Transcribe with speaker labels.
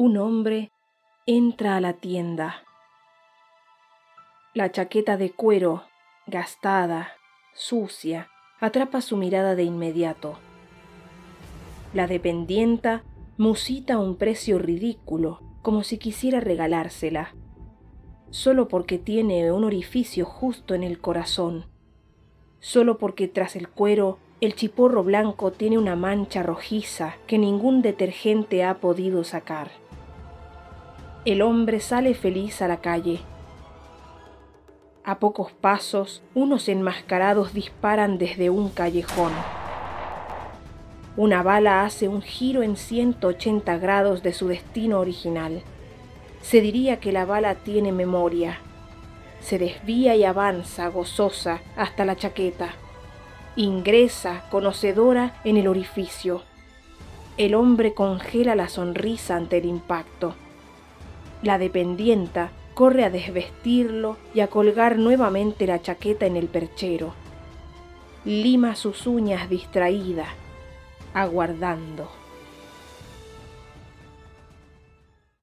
Speaker 1: un hombre entra a la tienda. La chaqueta de cuero, gastada, sucia, atrapa su mirada de inmediato. La dependienta musita un precio ridículo, como si quisiera regalársela, solo porque tiene un orificio justo en el corazón, solo porque tras el cuero el chiporro blanco tiene una mancha rojiza que ningún detergente ha podido sacar. El hombre sale feliz a la calle. A pocos pasos, unos enmascarados disparan desde un callejón. Una bala hace un giro en 180 grados de su destino original. Se diría que la bala tiene memoria. Se desvía y avanza gozosa hasta la chaqueta. Ingresa, conocedora, en el orificio. El hombre congela la sonrisa ante el impacto. La dependienta corre a desvestirlo y a colgar nuevamente la chaqueta en el perchero. Lima sus uñas distraída, aguardando.